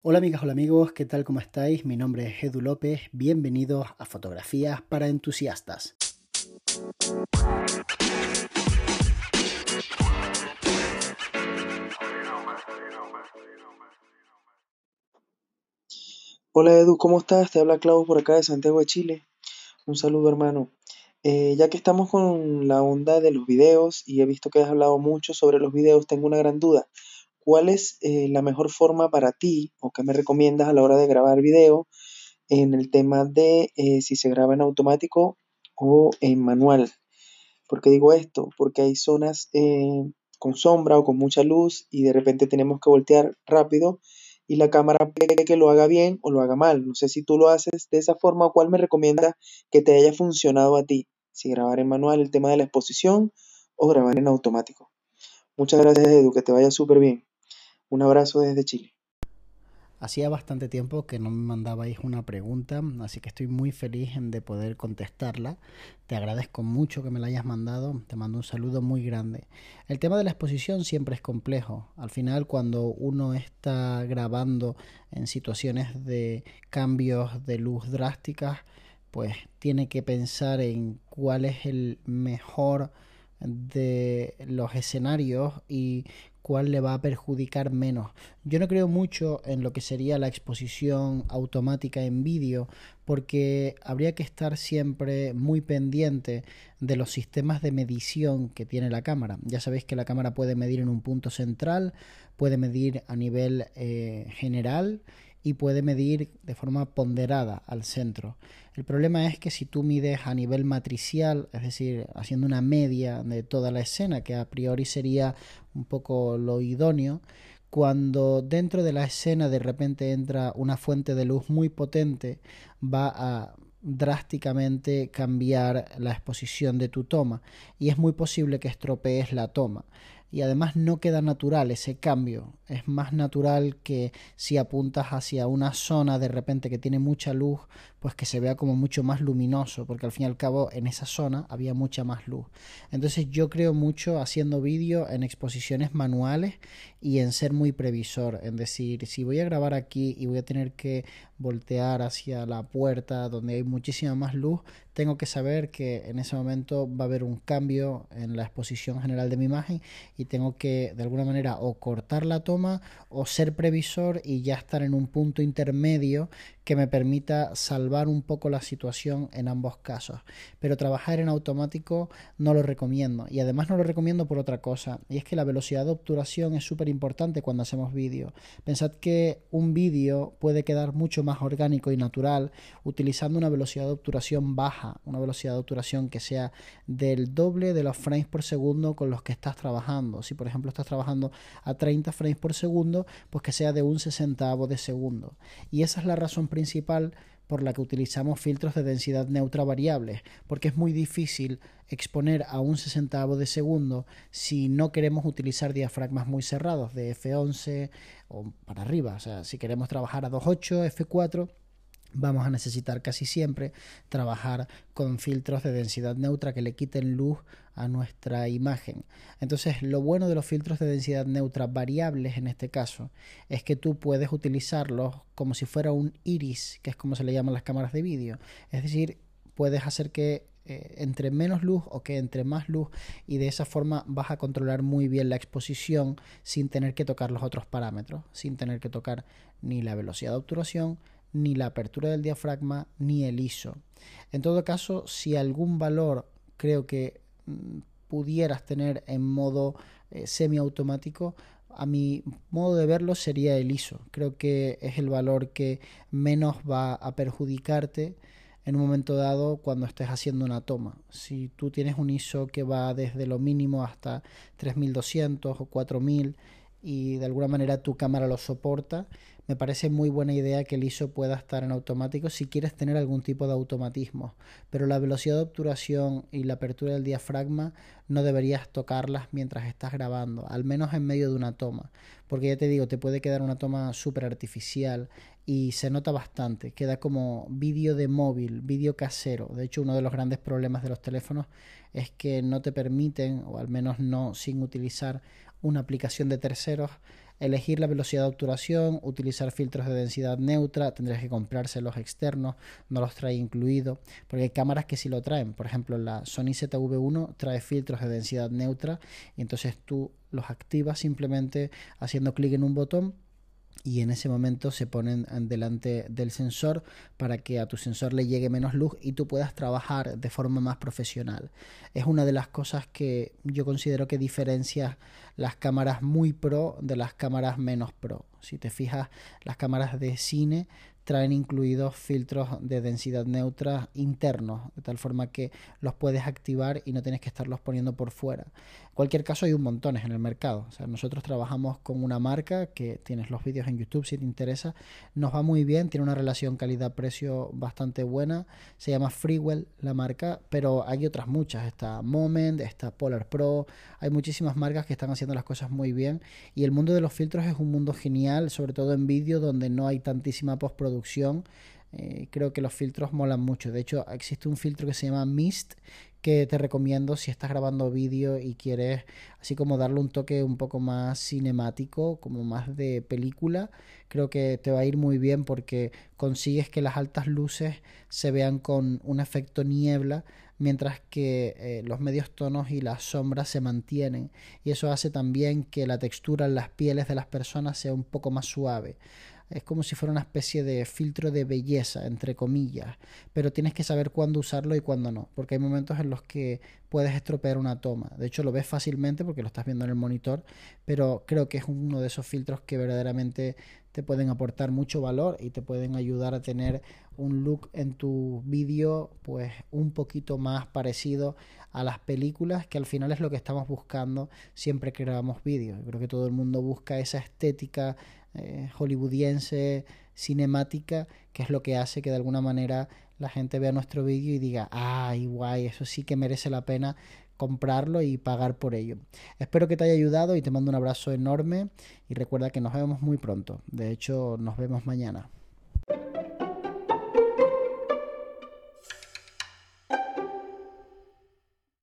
Hola amigas, hola amigos, ¿qué tal? ¿Cómo estáis? Mi nombre es Edu López, bienvenidos a Fotografías para Entusiastas. Hola Edu, ¿cómo estás? Te habla Clau por acá de Santiago de Chile. Un saludo hermano. Eh, ya que estamos con la onda de los videos y he visto que has hablado mucho sobre los videos, tengo una gran duda. ¿Cuál es eh, la mejor forma para ti o qué me recomiendas a la hora de grabar video en el tema de eh, si se graba en automático o en manual? ¿Por qué digo esto? Porque hay zonas eh, con sombra o con mucha luz y de repente tenemos que voltear rápido y la cámara puede que lo haga bien o lo haga mal. No sé si tú lo haces de esa forma o cuál me recomiendas que te haya funcionado a ti. Si grabar en manual el tema de la exposición o grabar en automático. Muchas gracias Edu, que te vaya súper bien. Un abrazo desde Chile. Hacía bastante tiempo que no me mandabais una pregunta, así que estoy muy feliz de poder contestarla. Te agradezco mucho que me la hayas mandado, te mando un saludo muy grande. El tema de la exposición siempre es complejo. Al final, cuando uno está grabando en situaciones de cambios de luz drásticas, pues tiene que pensar en cuál es el mejor de los escenarios y cuál le va a perjudicar menos. Yo no creo mucho en lo que sería la exposición automática en vídeo porque habría que estar siempre muy pendiente de los sistemas de medición que tiene la cámara. Ya sabéis que la cámara puede medir en un punto central, puede medir a nivel eh, general y puede medir de forma ponderada al centro. El problema es que si tú mides a nivel matricial, es decir, haciendo una media de toda la escena, que a priori sería un poco lo idóneo, cuando dentro de la escena de repente entra una fuente de luz muy potente, va a drásticamente cambiar la exposición de tu toma. Y es muy posible que estropees la toma y además no queda natural ese cambio. Es más natural que si apuntas hacia una zona de repente que tiene mucha luz, pues que se vea como mucho más luminoso, porque al fin y al cabo en esa zona había mucha más luz. Entonces yo creo mucho haciendo vídeo en exposiciones manuales y en ser muy previsor, en decir, si voy a grabar aquí y voy a tener que voltear hacia la puerta donde hay muchísima más luz, tengo que saber que en ese momento va a haber un cambio en la exposición general de mi imagen y tengo que de alguna manera o cortar la toma o ser previsor y ya estar en un punto intermedio que me permita salvar un poco la situación en ambos casos. Pero trabajar en automático no lo recomiendo. Y además no lo recomiendo por otra cosa. Y es que la velocidad de obturación es súper importante cuando hacemos vídeo. Pensad que un vídeo puede quedar mucho más orgánico y natural utilizando una velocidad de obturación baja. Una velocidad de obturación que sea del doble de los frames por segundo con los que estás trabajando. Si por ejemplo estás trabajando a 30 frames por segundo, pues que sea de un sesentavo de segundo. Y esa es la razón principal por la que utilizamos filtros de densidad neutra variables, porque es muy difícil exponer a un sesentavo de segundo si no queremos utilizar diafragmas muy cerrados de F11 o para arriba. O sea, si queremos trabajar a 2.8, F4, vamos a necesitar casi siempre trabajar con filtros de densidad neutra que le quiten luz a nuestra imagen. Entonces, lo bueno de los filtros de densidad neutra variables en este caso es que tú puedes utilizarlos como si fuera un iris, que es como se le llaman las cámaras de vídeo. Es decir, puedes hacer que eh, entre menos luz o que entre más luz y de esa forma vas a controlar muy bien la exposición sin tener que tocar los otros parámetros, sin tener que tocar ni la velocidad de obturación, ni la apertura del diafragma, ni el ISO. En todo caso, si algún valor creo que mm, pudieras tener en modo eh, semiautomático, a mi modo de verlo sería el ISO. Creo que es el valor que menos va a perjudicarte en un momento dado cuando estés haciendo una toma. Si tú tienes un ISO que va desde lo mínimo hasta 3200 o 4000 y de alguna manera tu cámara lo soporta, me parece muy buena idea que el ISO pueda estar en automático si quieres tener algún tipo de automatismo, pero la velocidad de obturación y la apertura del diafragma no deberías tocarlas mientras estás grabando, al menos en medio de una toma, porque ya te digo, te puede quedar una toma súper artificial y se nota bastante, queda como vídeo de móvil, vídeo casero. De hecho, uno de los grandes problemas de los teléfonos es que no te permiten, o al menos no sin utilizar una aplicación de terceros, elegir la velocidad de obturación, utilizar filtros de densidad neutra, tendrías que comprarse los externos, no los trae incluido, porque hay cámaras que sí lo traen. Por ejemplo, la Sony ZV1 trae filtros de densidad neutra y entonces tú los activas simplemente haciendo clic en un botón y en ese momento se ponen delante del sensor para que a tu sensor le llegue menos luz y tú puedas trabajar de forma más profesional. Es una de las cosas que yo considero que diferencia las cámaras muy pro de las cámaras menos pro. Si te fijas, las cámaras de cine traen incluidos filtros de densidad neutra internos, de tal forma que los puedes activar y no tienes que estarlos poniendo por fuera. En cualquier caso hay un montones en el mercado. O sea, nosotros trabajamos con una marca que tienes los vídeos en YouTube si te interesa. Nos va muy bien, tiene una relación calidad-precio bastante buena. Se llama Freewell la marca, pero hay otras muchas. Está Moment, está Polar Pro. Hay muchísimas marcas que están haciendo las cosas muy bien. Y el mundo de los filtros es un mundo genial, sobre todo en vídeo donde no hay tantísima postproducción eh, creo que los filtros molan mucho. De hecho, existe un filtro que se llama Mist que te recomiendo si estás grabando vídeo y quieres así como darle un toque un poco más cinemático, como más de película. Creo que te va a ir muy bien porque consigues que las altas luces se vean con un efecto niebla mientras que eh, los medios tonos y las sombras se mantienen y eso hace también que la textura en las pieles de las personas sea un poco más suave es como si fuera una especie de filtro de belleza, entre comillas, pero tienes que saber cuándo usarlo y cuándo no, porque hay momentos en los que puedes estropear una toma. De hecho, lo ves fácilmente porque lo estás viendo en el monitor, pero creo que es uno de esos filtros que verdaderamente te pueden aportar mucho valor y te pueden ayudar a tener un look en tu vídeo pues un poquito más parecido a las películas que al final es lo que estamos buscando siempre que grabamos vídeos. Creo que todo el mundo busca esa estética eh, hollywoodiense, cinemática, que es lo que hace que de alguna manera la gente vea nuestro vídeo y diga, ay, guay, eso sí que merece la pena comprarlo y pagar por ello. Espero que te haya ayudado y te mando un abrazo enorme y recuerda que nos vemos muy pronto. De hecho, nos vemos mañana.